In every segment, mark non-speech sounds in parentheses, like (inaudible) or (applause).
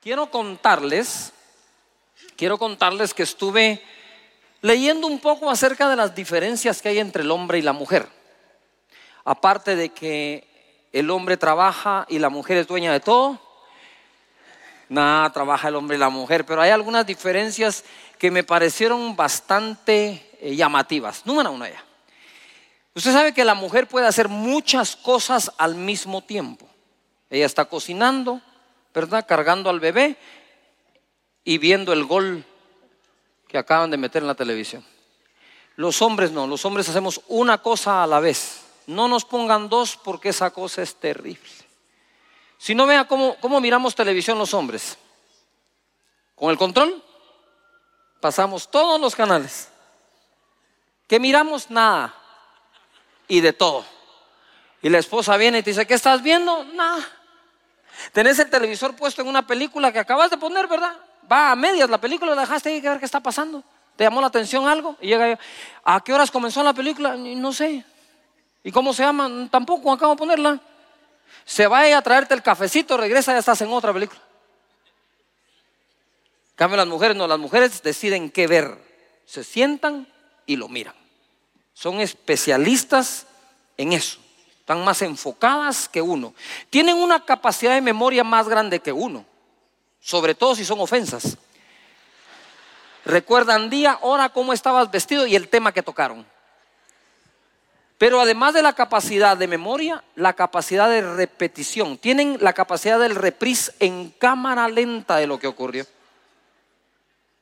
quiero contarles, quiero contarles que estuve leyendo un poco acerca de las diferencias que hay entre el hombre y la mujer. Aparte de que el hombre trabaja y la mujer es dueña de todo, nada, trabaja el hombre y la mujer, pero hay algunas diferencias que me parecieron bastante eh, llamativas. Número uno ya. Usted sabe que la mujer puede hacer muchas cosas al mismo tiempo. Ella está cocinando, ¿verdad? Cargando al bebé y viendo el gol que acaban de meter en la televisión. Los hombres no, los hombres hacemos una cosa a la vez. No nos pongan dos porque esa cosa es terrible. Si no vea cómo, cómo miramos televisión los hombres. Con el control pasamos todos los canales. ¿Qué miramos? Nada. Y de todo. Y la esposa viene y te dice, ¿qué estás viendo? Nada. Tenés el televisor puesto en una película que acabas de poner, ¿verdad? Va a medias la película, la dejaste ahí a ver qué está pasando. ¿Te llamó la atención algo? Y llega yo, ¿a qué horas comenzó la película? No sé. ¿Y cómo se llama? Tampoco, acabo de ponerla. Se va a traerte el cafecito, regresa, ya estás en otra película. Cambio las mujeres, no, las mujeres deciden qué ver. Se sientan y lo miran. Son especialistas en eso están más enfocadas que uno. Tienen una capacidad de memoria más grande que uno, sobre todo si son ofensas. Recuerdan día, hora, cómo estabas vestido y el tema que tocaron. Pero además de la capacidad de memoria, la capacidad de repetición. Tienen la capacidad del reprise en cámara lenta de lo que ocurrió.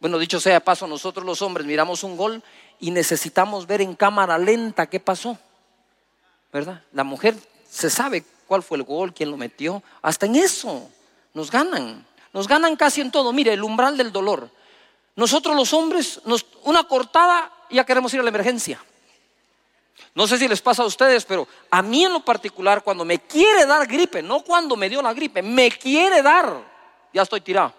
Bueno, dicho sea de paso, nosotros los hombres miramos un gol y necesitamos ver en cámara lenta qué pasó. ¿Verdad? La mujer se sabe cuál fue el gol, quién lo metió. Hasta en eso nos ganan. Nos ganan casi en todo. Mire, el umbral del dolor. Nosotros los hombres, una cortada, ya queremos ir a la emergencia. No sé si les pasa a ustedes, pero a mí en lo particular, cuando me quiere dar gripe, no cuando me dio la gripe, me quiere dar, ya estoy tirado.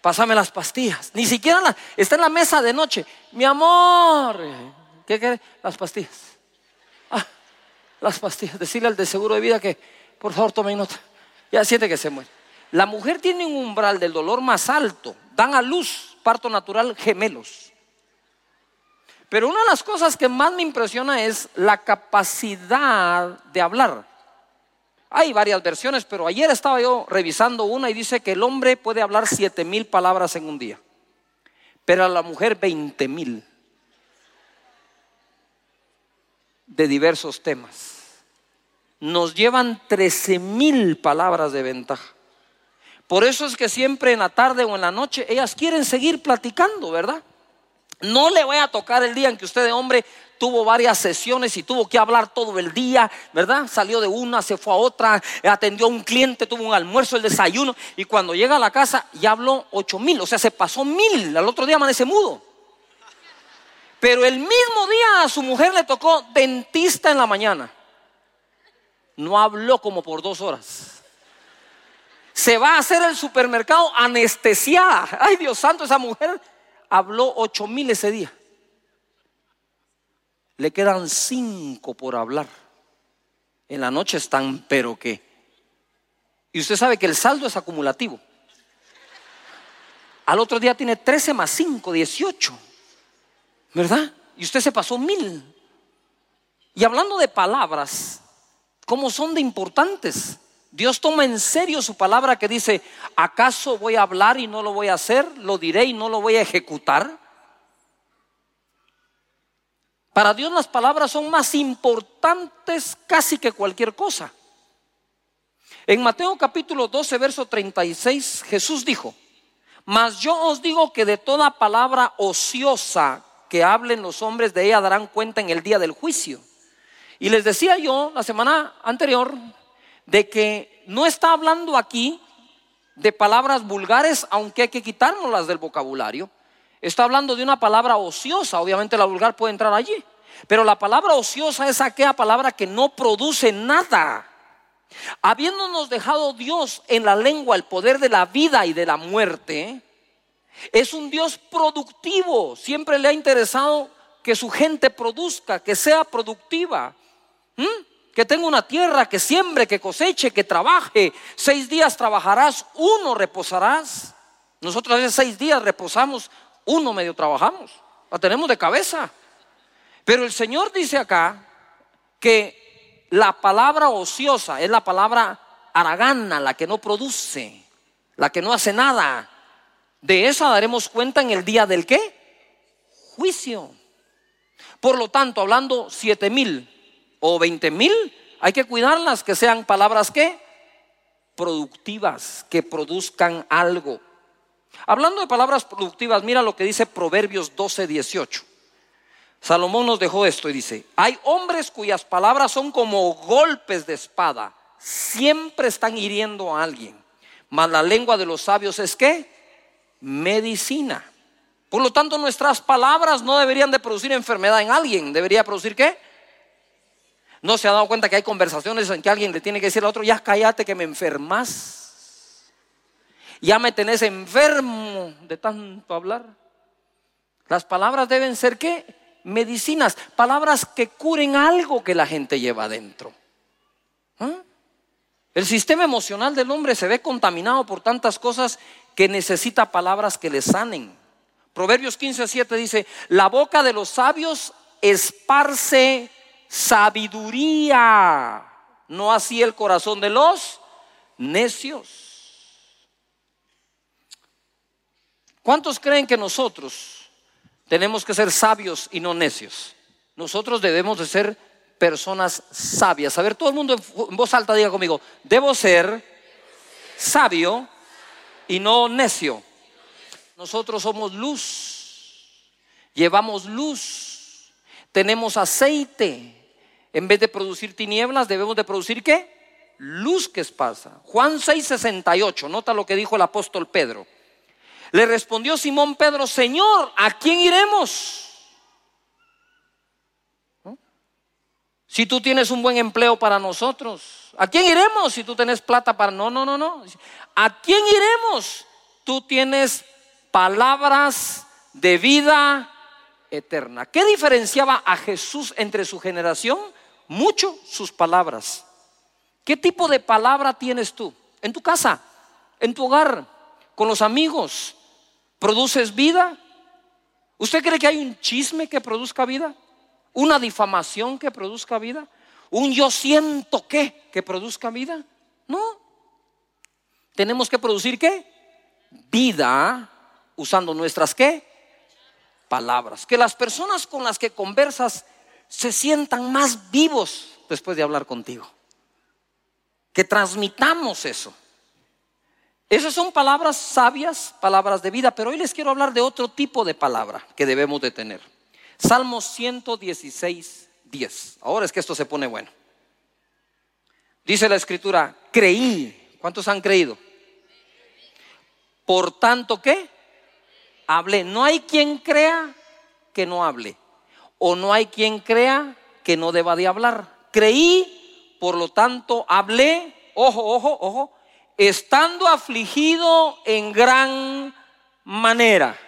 Pásame las pastillas. Ni siquiera está en la mesa de noche. Mi amor, ¿qué quiere? Las pastillas las pastillas. Decirle al de seguro de vida que por favor tome nota. Ya siente que se muere. La mujer tiene un umbral del dolor más alto. Dan a luz, parto natural, gemelos. Pero una de las cosas que más me impresiona es la capacidad de hablar. Hay varias versiones, pero ayer estaba yo revisando una y dice que el hombre puede hablar siete mil palabras en un día, pero a la mujer veinte mil. De diversos temas. Nos llevan 13 mil palabras de ventaja. Por eso es que siempre en la tarde o en la noche ellas quieren seguir platicando, ¿verdad? No le voy a tocar el día en que usted de hombre tuvo varias sesiones y tuvo que hablar todo el día, ¿verdad? Salió de una, se fue a otra, atendió a un cliente, tuvo un almuerzo, el desayuno y cuando llega a la casa ya habló ocho mil, o sea, se pasó mil, al otro día amanece mudo. Pero el mismo día a su mujer le tocó dentista en la mañana. No habló como por dos horas. Se va a hacer el supermercado anestesiada. Ay, Dios santo, esa mujer habló ocho mil ese día. Le quedan cinco por hablar. En la noche están, pero qué. Y usted sabe que el saldo es acumulativo. Al otro día tiene 13 más 5, 18. ¿Verdad? Y usted se pasó mil. Y hablando de palabras, ¿cómo son de importantes? Dios toma en serio su palabra que dice, ¿acaso voy a hablar y no lo voy a hacer? ¿Lo diré y no lo voy a ejecutar? Para Dios las palabras son más importantes casi que cualquier cosa. En Mateo capítulo 12, verso 36, Jesús dijo, mas yo os digo que de toda palabra ociosa que hablen los hombres de ella darán cuenta en el día del juicio. Y les decía yo la semana anterior de que no está hablando aquí de palabras vulgares, aunque hay que quitárnoslas del vocabulario. Está hablando de una palabra ociosa, obviamente la vulgar puede entrar allí, pero la palabra ociosa es aquella palabra que no produce nada. Habiéndonos dejado Dios en la lengua el poder de la vida y de la muerte, es un Dios productivo. Siempre le ha interesado que su gente produzca, que sea productiva. que tenga una tierra, que siembre, que coseche, que trabaje. Seis días trabajarás, uno reposarás. Nosotros a veces seis días reposamos, uno medio trabajamos. La tenemos de cabeza. Pero el Señor dice acá que la palabra ociosa es la palabra aragana, la que no produce, la que no hace nada. De esa daremos cuenta en el día del qué? Juicio. Por lo tanto, hablando siete mil o veinte mil, hay que cuidarlas, que sean palabras que productivas, que produzcan algo. Hablando de palabras productivas, mira lo que dice Proverbios 12, 18. Salomón nos dejó esto y dice, hay hombres cuyas palabras son como golpes de espada, siempre están hiriendo a alguien, mas la lengua de los sabios es que medicina. Por lo tanto, nuestras palabras no deberían de producir enfermedad en alguien, debería producir qué? ¿No se ha dado cuenta que hay conversaciones en que alguien le tiene que decir al otro, ya cállate que me enfermas? Ya me tenés enfermo de tanto hablar. Las palabras deben ser qué? Medicinas, palabras que curen algo que la gente lleva adentro. ¿Ah? El sistema emocional del hombre se ve contaminado por tantas cosas que necesita palabras que le sanen. Proverbios 15, 7 dice, la boca de los sabios esparce sabiduría, no así el corazón de los necios. ¿Cuántos creen que nosotros tenemos que ser sabios y no necios? Nosotros debemos de ser personas sabias. A ver, todo el mundo en voz alta diga conmigo, debo ser sabio y no necio. Nosotros somos luz, llevamos luz, tenemos aceite. En vez de producir tinieblas, debemos de producir qué? Luz que pasa. Juan 6:68, nota lo que dijo el apóstol Pedro. Le respondió Simón Pedro, Señor, ¿a quién iremos? Si tú tienes un buen empleo para nosotros, ¿a quién iremos si tú tienes plata para... No, no, no, no. ¿A quién iremos? Tú tienes palabras de vida eterna. ¿Qué diferenciaba a Jesús entre su generación? Mucho sus palabras. ¿Qué tipo de palabra tienes tú? En tu casa, en tu hogar, con los amigos. ¿Produces vida? ¿Usted cree que hay un chisme que produzca vida? Una difamación que produzca vida, un yo siento que que produzca vida. No. Tenemos que producir qué? Vida usando nuestras qué? Palabras. Que las personas con las que conversas se sientan más vivos después de hablar contigo. Que transmitamos eso. Esas son palabras sabias, palabras de vida, pero hoy les quiero hablar de otro tipo de palabra que debemos de tener. Salmo 116, 10. Ahora es que esto se pone bueno. Dice la escritura, creí. ¿Cuántos han creído? Por tanto, ¿qué? Hablé. No hay quien crea que no hable. O no hay quien crea que no deba de hablar. Creí, por lo tanto, hablé. Ojo, ojo, ojo. Estando afligido en gran manera.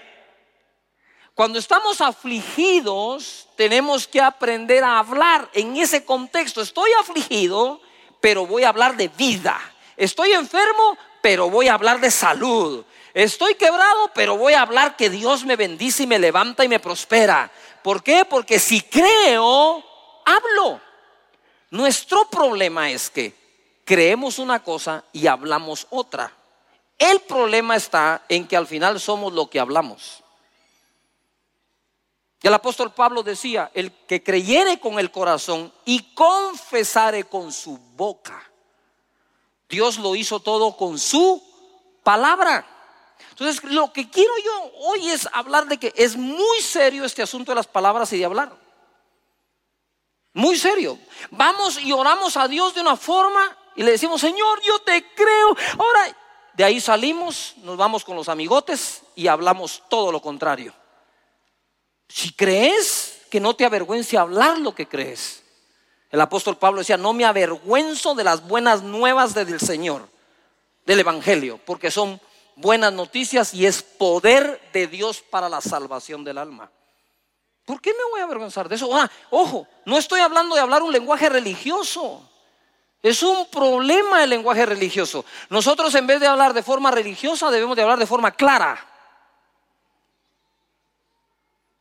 Cuando estamos afligidos, tenemos que aprender a hablar en ese contexto. Estoy afligido, pero voy a hablar de vida. Estoy enfermo, pero voy a hablar de salud. Estoy quebrado, pero voy a hablar que Dios me bendice y me levanta y me prospera. ¿Por qué? Porque si creo, hablo. Nuestro problema es que creemos una cosa y hablamos otra. El problema está en que al final somos lo que hablamos. Y el apóstol Pablo decía, el que creyere con el corazón y confesare con su boca. Dios lo hizo todo con su palabra. Entonces, lo que quiero yo hoy es hablar de que es muy serio este asunto de las palabras y de hablar. Muy serio. Vamos y oramos a Dios de una forma y le decimos, Señor, yo te creo. Ahora, de ahí salimos, nos vamos con los amigotes y hablamos todo lo contrario. Si crees, que no te avergüence hablar lo que crees. El apóstol Pablo decía, no me avergüenzo de las buenas nuevas del Señor, del Evangelio, porque son buenas noticias y es poder de Dios para la salvación del alma. ¿Por qué me voy a avergonzar de eso? Ah, ojo, no estoy hablando de hablar un lenguaje religioso. Es un problema el lenguaje religioso. Nosotros en vez de hablar de forma religiosa debemos de hablar de forma clara.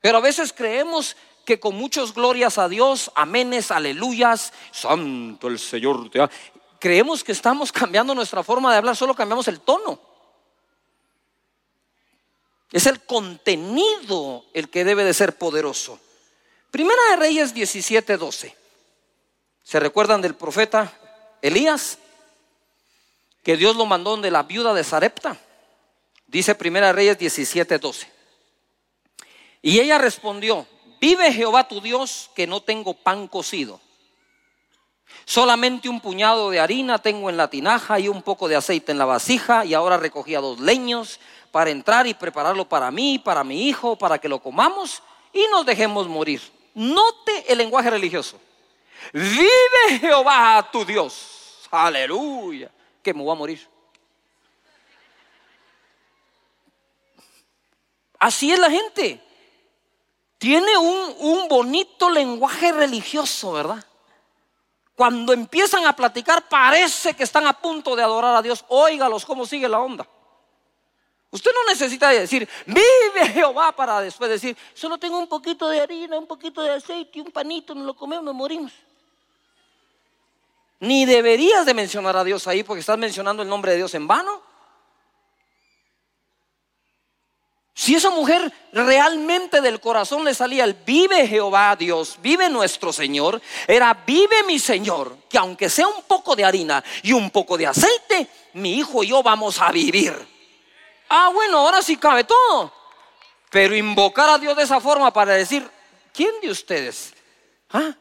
Pero a veces creemos que con muchos glorias a Dios, amenes, aleluyas, santo el Señor, creemos que estamos (laughs) cambiando nuestra forma de hablar, solo cambiamos el tono. Es el contenido el que debe de ser poderoso. Primera de Reyes 17:12. ¿Se recuerdan del profeta Elías? Que Dios lo mandó de la viuda de Sarepta. Dice Primera de Reyes 17:12. Y ella respondió, vive Jehová tu Dios que no tengo pan cocido. Solamente un puñado de harina tengo en la tinaja y un poco de aceite en la vasija y ahora recogía dos leños para entrar y prepararlo para mí, para mi hijo, para que lo comamos y nos dejemos morir. Note el lenguaje religioso. Vive Jehová tu Dios. Aleluya. Que me voy a morir. Así es la gente. Tiene un, un bonito lenguaje religioso, ¿verdad? Cuando empiezan a platicar parece que están a punto de adorar a Dios. Óigalos cómo sigue la onda. Usted no necesita decir, vive Jehová para después decir, solo tengo un poquito de harina, un poquito de aceite y un panito, nos lo comemos, nos morimos. Ni deberías de mencionar a Dios ahí porque estás mencionando el nombre de Dios en vano. Si esa mujer realmente del corazón le salía el vive Jehová Dios, vive nuestro Señor, era vive mi Señor, que aunque sea un poco de harina y un poco de aceite, mi hijo y yo vamos a vivir. Ah, bueno, ahora sí cabe todo. Pero invocar a Dios de esa forma para decir, ¿quién de ustedes? ¿Ah?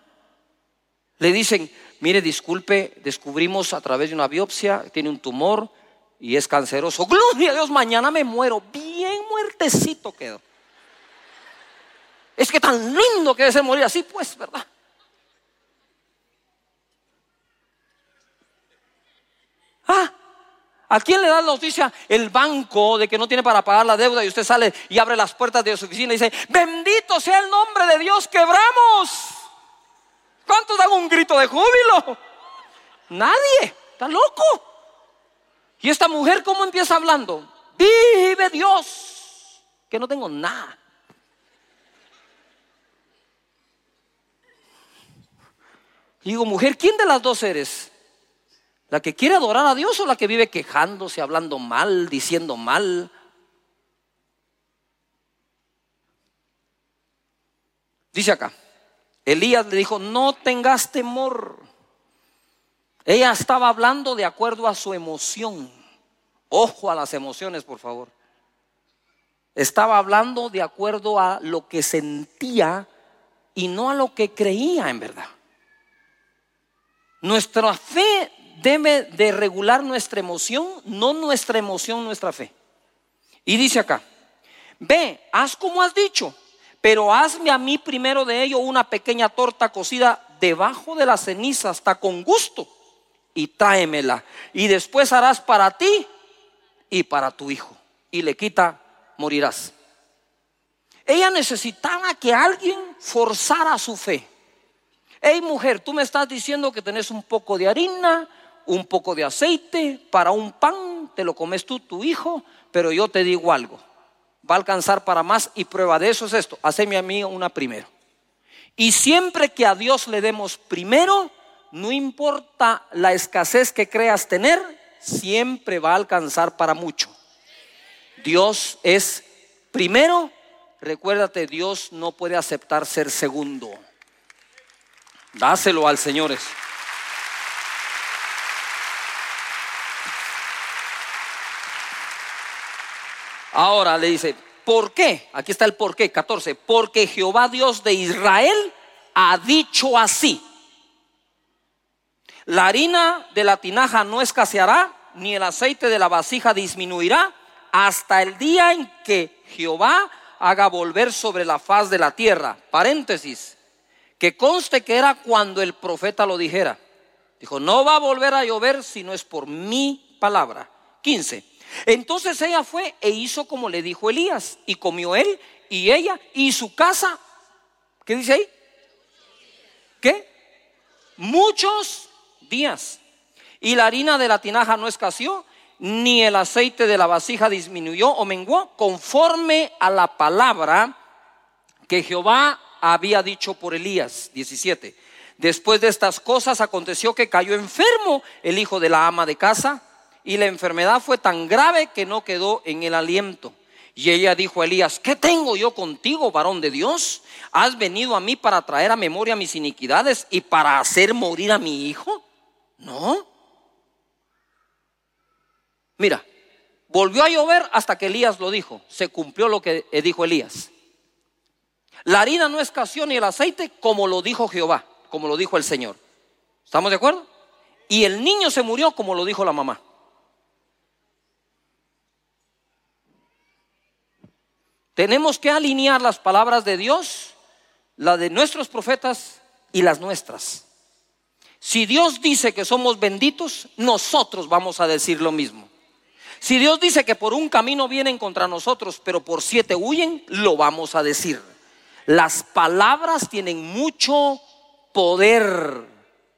Le dicen, mire, disculpe, descubrimos a través de una biopsia, tiene un tumor y es canceroso. Gloria a Dios, mañana me muero. Bien muertecito quedo. Es que tan lindo que ser morir así, pues, ¿verdad? Ah, ¿A quién le da la noticia el banco de que no tiene para pagar la deuda y usted sale y abre las puertas de su oficina y dice, bendito sea el nombre de Dios, quebramos? ¿Cuántos dan un grito de júbilo? Nadie, está loco. ¿Y esta mujer cómo empieza hablando? Vive Dios, que no tengo nada. digo, mujer, ¿quién de las dos eres? ¿La que quiere adorar a Dios o la que vive quejándose, hablando mal, diciendo mal? Dice acá, Elías le dijo, no tengas temor. Ella estaba hablando de acuerdo a su emoción. Ojo a las emociones, por favor. Estaba hablando de acuerdo a lo que sentía y no a lo que creía en verdad. Nuestra fe debe de regular nuestra emoción, no nuestra emoción, nuestra fe. Y dice acá, ve, haz como has dicho, pero hazme a mí primero de ello una pequeña torta cocida debajo de la ceniza hasta con gusto y tráemela. Y después harás para ti y para tu hijo. Y le quita, morirás. Ella necesitaba que alguien forzara su fe. Hey mujer, tú me estás diciendo que tenés un poco de harina, un poco de aceite para un pan, te lo comes tú, tu hijo, pero yo te digo algo, va a alcanzar para más y prueba de eso es esto, haceme a mí una primero. Y siempre que a Dios le demos primero, no importa la escasez que creas tener, siempre va a alcanzar para mucho. Dios es primero, recuérdate, Dios no puede aceptar ser segundo. Dáselo al Señor. Ahora le dice, ¿por qué? Aquí está el por qué, 14. Porque Jehová Dios de Israel ha dicho así. La harina de la tinaja no escaseará, ni el aceite de la vasija disminuirá, hasta el día en que Jehová haga volver sobre la faz de la tierra. Paréntesis. Que conste que era cuando el profeta lo dijera. Dijo, no va a volver a llover si no es por mi palabra. 15. Entonces ella fue e hizo como le dijo Elías, y comió él y ella y su casa ¿Qué dice ahí? ¿Qué? Muchos días. Y la harina de la tinaja no escaseó, ni el aceite de la vasija disminuyó o menguó, conforme a la palabra que Jehová había dicho por Elías. 17. Después de estas cosas aconteció que cayó enfermo el hijo de la ama de casa, y la enfermedad fue tan grave que no quedó en el aliento. Y ella dijo a Elías, ¿qué tengo yo contigo, varón de Dios? ¿Has venido a mí para traer a memoria mis iniquidades y para hacer morir a mi hijo? No. Mira, volvió a llover hasta que Elías lo dijo. Se cumplió lo que dijo Elías. La harina no escaseó ni el aceite como lo dijo Jehová, como lo dijo el Señor. ¿Estamos de acuerdo? Y el niño se murió como lo dijo la mamá. Tenemos que alinear las palabras de Dios, las de nuestros profetas y las nuestras. Si Dios dice que somos benditos, nosotros vamos a decir lo mismo. Si Dios dice que por un camino vienen contra nosotros, pero por siete huyen, lo vamos a decir. Las palabras tienen mucho poder.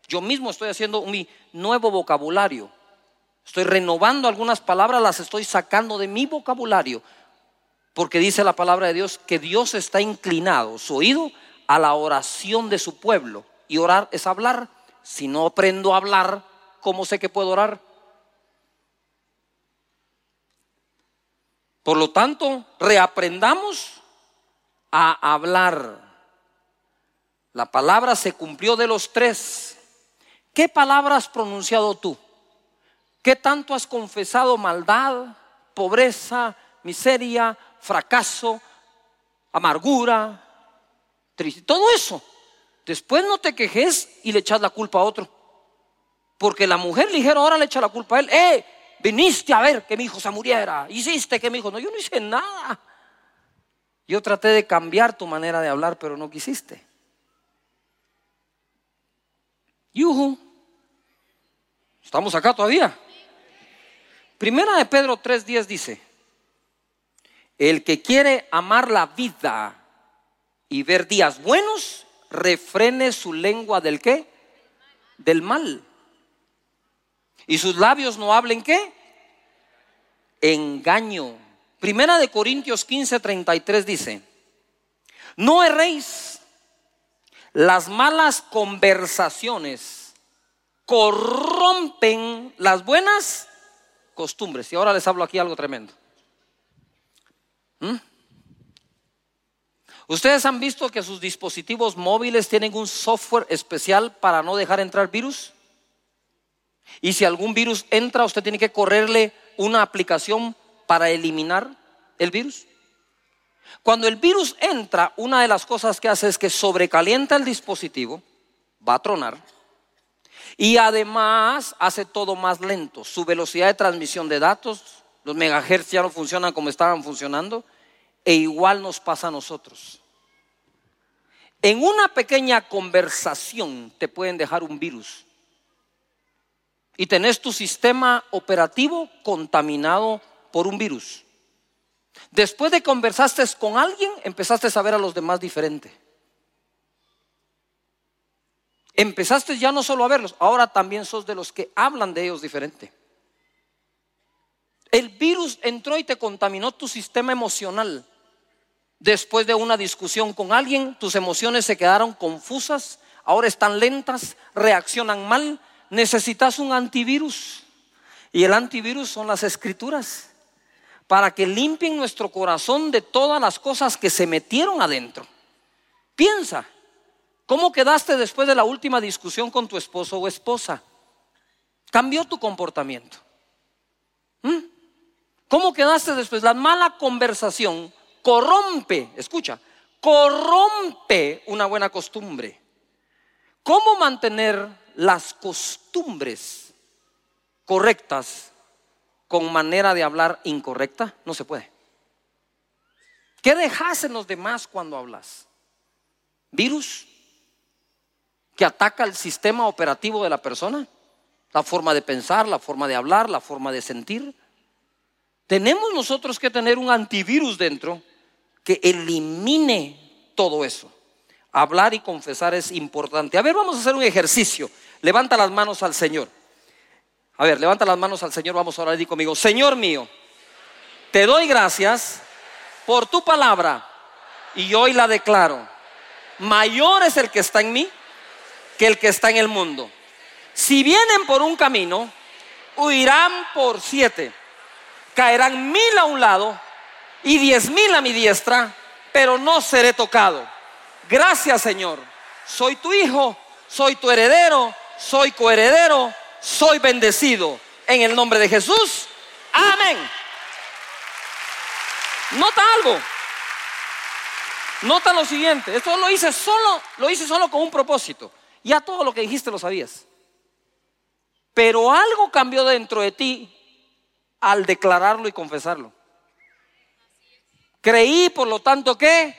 Yo mismo estoy haciendo mi nuevo vocabulario. Estoy renovando algunas palabras, las estoy sacando de mi vocabulario porque dice la palabra de Dios que Dios está inclinado su oído a la oración de su pueblo. Y orar es hablar. Si no aprendo a hablar, ¿cómo sé que puedo orar? Por lo tanto, reaprendamos a hablar. La palabra se cumplió de los tres. ¿Qué palabra has pronunciado tú? ¿Qué tanto has confesado maldad, pobreza, miseria, fracaso, amargura, triste, todo eso. Después no te quejes y le echas la culpa a otro. Porque la mujer ligera ahora le echa la culpa a él. ¡Eh! Viniste a ver que mi hijo se muriera. Hiciste que mi hijo. No, yo no hice nada. Yo traté de cambiar tu manera de hablar, pero no quisiste. Yuhu. Estamos acá todavía. Primera de Pedro 3:10 dice: el que quiere amar la vida y ver días buenos, refrene su lengua del qué? Del mal. Y sus labios no hablen qué? Engaño. Primera de Corintios 15, 33 dice, no erréis, las malas conversaciones corrompen las buenas costumbres. Y ahora les hablo aquí algo tremendo. ¿Mm? ¿Ustedes han visto que sus dispositivos móviles tienen un software especial para no dejar entrar virus? Y si algún virus entra, usted tiene que correrle una aplicación para eliminar el virus. Cuando el virus entra, una de las cosas que hace es que sobrecalienta el dispositivo, va a tronar, y además hace todo más lento. Su velocidad de transmisión de datos los megahertz ya no funcionan como estaban funcionando. E igual nos pasa a nosotros. En una pequeña conversación te pueden dejar un virus. Y tenés tu sistema operativo contaminado por un virus. Después de conversaste con alguien, empezaste a ver a los demás diferente. Empezaste ya no solo a verlos, ahora también sos de los que hablan de ellos diferente. El virus entró y te contaminó tu sistema emocional. Después de una discusión con alguien, tus emociones se quedaron confusas, ahora están lentas, reaccionan mal, necesitas un antivirus. Y el antivirus son las escrituras, para que limpien nuestro corazón de todas las cosas que se metieron adentro. Piensa, ¿cómo quedaste después de la última discusión con tu esposo o esposa? ¿Cambió tu comportamiento? ¿Mm? ¿Cómo quedaste después? La mala conversación corrompe, escucha, corrompe una buena costumbre. ¿Cómo mantener las costumbres correctas con manera de hablar incorrecta? No se puede. ¿Qué dejas en los demás cuando hablas? ¿Virus? ¿Que ataca el sistema operativo de la persona? La forma de pensar, la forma de hablar, la forma de sentir. Tenemos nosotros que tener un antivirus dentro que elimine todo eso. Hablar y confesar es importante. A ver, vamos a hacer un ejercicio. Levanta las manos al Señor. A ver, levanta las manos al Señor. Vamos a orar y conmigo. Señor mío, te doy gracias por tu palabra y hoy la declaro. Mayor es el que está en mí que el que está en el mundo. Si vienen por un camino, huirán por siete. Caerán mil a un lado y diez mil a mi diestra, pero no seré tocado. Gracias Señor. Soy tu hijo, soy tu heredero, soy coheredero, soy bendecido. En el nombre de Jesús. Amén. Nota algo. Nota lo siguiente. Esto lo hice solo, lo hice solo con un propósito. Ya todo lo que dijiste lo sabías. Pero algo cambió dentro de ti al declararlo y confesarlo. Creí, por lo tanto, que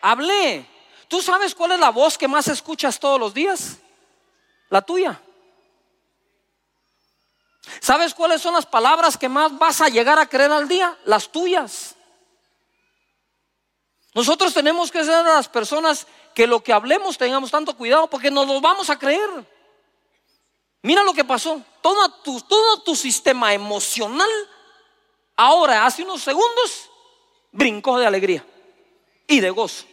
hablé. ¿Tú sabes cuál es la voz que más escuchas todos los días? La tuya. ¿Sabes cuáles son las palabras que más vas a llegar a creer al día? Las tuyas. Nosotros tenemos que ser las personas que lo que hablemos tengamos tanto cuidado porque nos lo vamos a creer. Mira lo que pasó. Todo tu, todo tu sistema emocional ahora, hace unos segundos, brincó de alegría y de gozo.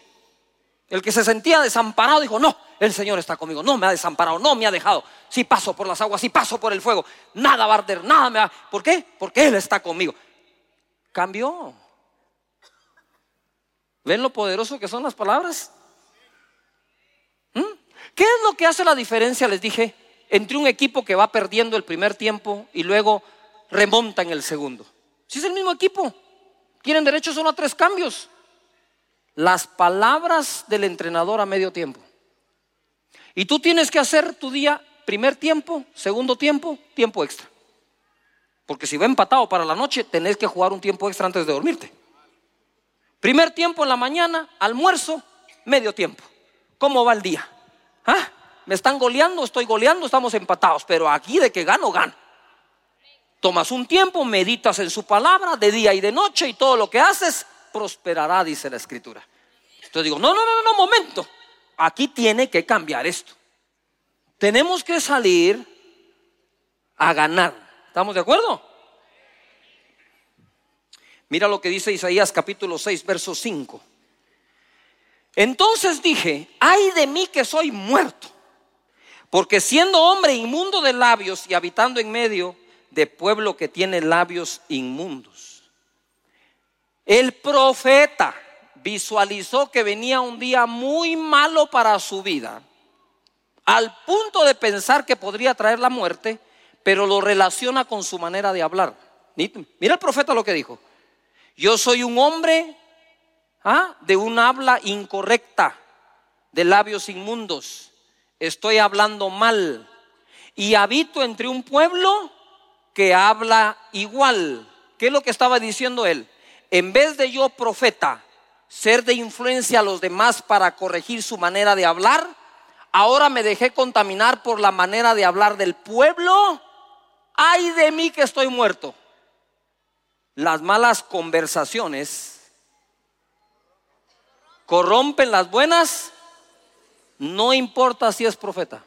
El que se sentía desamparado dijo, no, el Señor está conmigo, no me ha desamparado, no me ha dejado. Si paso por las aguas, si paso por el fuego, nada va a arder, nada me va. ¿Por qué? Porque Él está conmigo. Cambió. ¿Ven lo poderoso que son las palabras? ¿Mm? ¿Qué es lo que hace la diferencia, les dije, entre un equipo que va perdiendo el primer tiempo y luego remonta en el segundo? Si es el mismo equipo, tienen derecho solo a tres cambios las palabras del entrenador a medio tiempo. Y tú tienes que hacer tu día primer tiempo, segundo tiempo, tiempo extra. Porque si va empatado para la noche, tenés que jugar un tiempo extra antes de dormirte. Primer tiempo en la mañana, almuerzo, medio tiempo. ¿Cómo va el día? ¿Ah? ¿Me están goleando? Estoy goleando, estamos empatados. Pero aquí de que gano, gano. Tomas un tiempo, meditas en su palabra de día y de noche y todo lo que haces prosperará, dice la escritura. Entonces digo, no, no, no, no, momento. Aquí tiene que cambiar esto. Tenemos que salir a ganar. ¿Estamos de acuerdo? Mira lo que dice Isaías capítulo 6, verso 5. Entonces dije, ay de mí que soy muerto, porque siendo hombre inmundo de labios y habitando en medio de pueblo que tiene labios inmundos el profeta visualizó que venía un día muy malo para su vida, al punto de pensar que podría traer la muerte, pero lo relaciona con su manera de hablar. Mira el profeta lo que dijo. Yo soy un hombre ¿ah? de un habla incorrecta, de labios inmundos. Estoy hablando mal y habito entre un pueblo que habla igual. ¿Qué es lo que estaba diciendo él? en vez de yo profeta, ser de influencia a los demás para corregir su manera de hablar, ahora me dejé contaminar por la manera de hablar del pueblo. Ay de mí que estoy muerto. Las malas conversaciones corrompen las buenas, no importa si es profeta.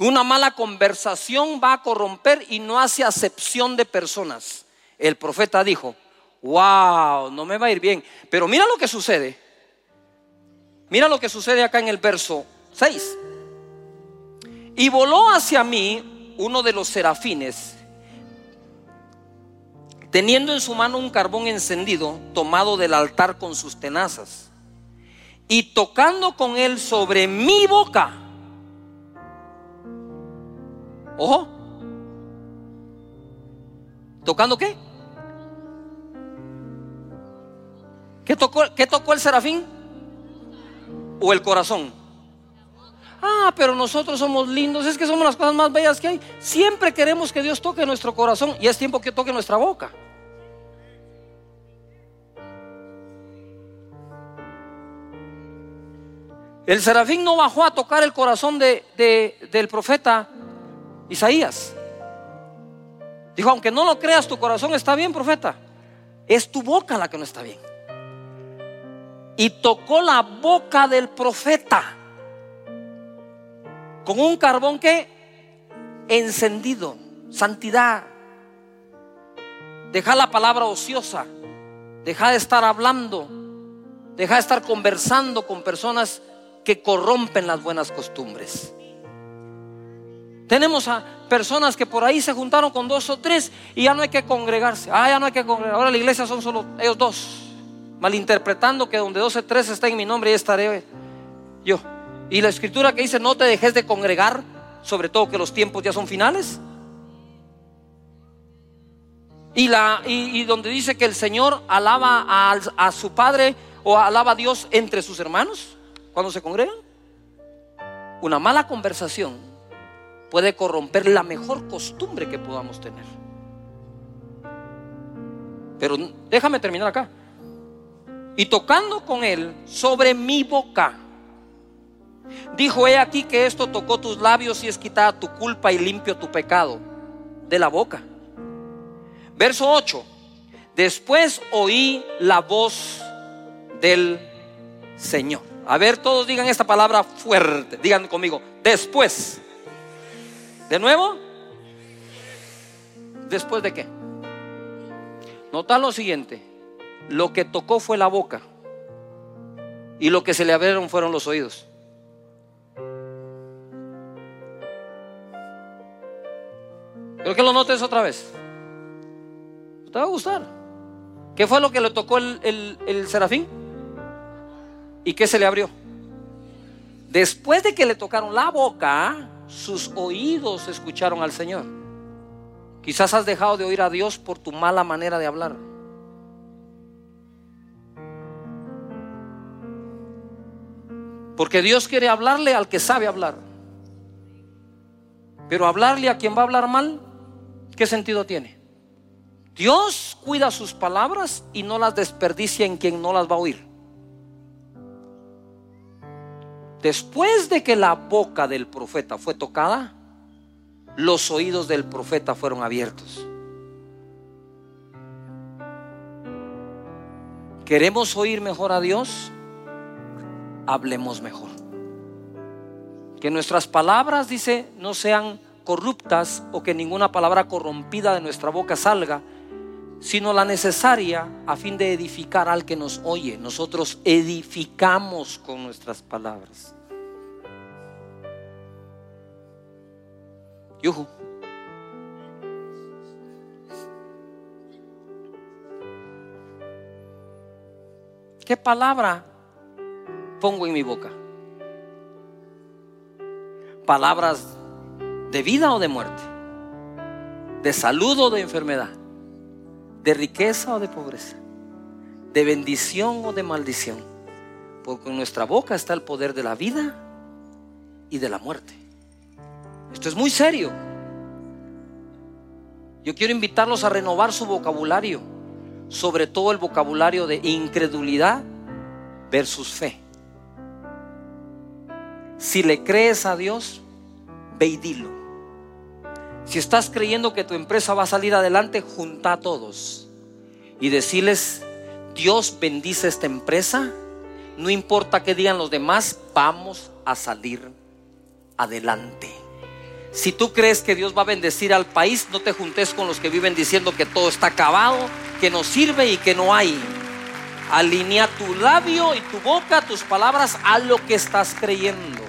Una mala conversación va a corromper y no hace acepción de personas. El profeta dijo, wow, no me va a ir bien. Pero mira lo que sucede. Mira lo que sucede acá en el verso 6. Y voló hacia mí uno de los serafines, teniendo en su mano un carbón encendido tomado del altar con sus tenazas, y tocando con él sobre mi boca Ojo. ¿Tocando qué? ¿Qué tocó, ¿Qué tocó el serafín? ¿O el corazón? Ah, pero nosotros somos lindos, es que somos las cosas más bellas que hay. Siempre queremos que Dios toque nuestro corazón y es tiempo que toque nuestra boca. El serafín no bajó a tocar el corazón de, del profeta Isaías. Dijo, aunque no lo creas, tu corazón está bien, profeta. Es tu boca la que no está bien. y tocó la boca del profeta con un carbón que encendido, santidad. Deja la palabra ociosa, deja de estar hablando, deja de estar conversando con personas que corrompen las buenas costumbres. Tenemos a personas que por ahí se juntaron con dos o tres y ya no hay que congregarse. Ah, ya no hay que congregar. Ahora la iglesia son solo ellos dos. Malinterpretando que donde dos o tres está en mi nombre y estaré yo. Y la escritura que dice no te dejes de congregar, sobre todo que los tiempos ya son finales. Y, la, y, donde dice que el Señor alaba a, a su Padre o alaba a Dios entre sus hermanos cuando se congregan. Una mala conversación puede corromper la mejor costumbre que podamos tener. Pero déjame terminar acá. Y tocando con él sobre mi boca, dijo, he aquí que esto tocó tus labios y es quitada tu culpa y limpio tu pecado de la boca. Verso 8. Después oí la voz del Señor. A ver, todos digan esta palabra fuerte. Digan conmigo, después. ¿De nuevo? ¿Después de qué? Nota lo siguiente. Lo que tocó fue la boca. Y lo que se le abrieron fueron los oídos. Creo que lo notes otra vez. ¿Te va a gustar? ¿Qué fue lo que le tocó el, el serafín? ¿Y qué se le abrió? Después de que le tocaron la boca, sus oídos escucharon al Señor. Quizás has dejado de oír a Dios por tu mala manera de hablar. Porque Dios quiere hablarle al que sabe hablar. Pero hablarle a quien va a hablar mal, ¿qué sentido tiene? Dios cuida sus palabras y no las desperdicia en quien no las va a oír. Después de que la boca del profeta fue tocada, los oídos del profeta fueron abiertos. ¿Queremos oír mejor a Dios? Hablemos mejor. Que nuestras palabras, dice, no sean corruptas o que ninguna palabra corrompida de nuestra boca salga, sino la necesaria a fin de edificar al que nos oye. Nosotros edificamos con nuestras palabras. Yuhu. ¿Qué palabra pongo en mi boca? ¿Palabras de vida o de muerte? ¿De salud o de enfermedad? de riqueza o de pobreza, de bendición o de maldición. Porque en nuestra boca está el poder de la vida y de la muerte. Esto es muy serio. Yo quiero invitarlos a renovar su vocabulario, sobre todo el vocabulario de incredulidad versus fe. Si le crees a Dios, ve y dilo. Si estás creyendo que tu empresa va a salir adelante, junta a todos y decirles, Dios bendice esta empresa, no importa qué digan los demás, vamos a salir adelante. Si tú crees que Dios va a bendecir al país, no te juntes con los que viven diciendo que todo está acabado, que no sirve y que no hay. Alinea tu labio y tu boca, tus palabras a lo que estás creyendo.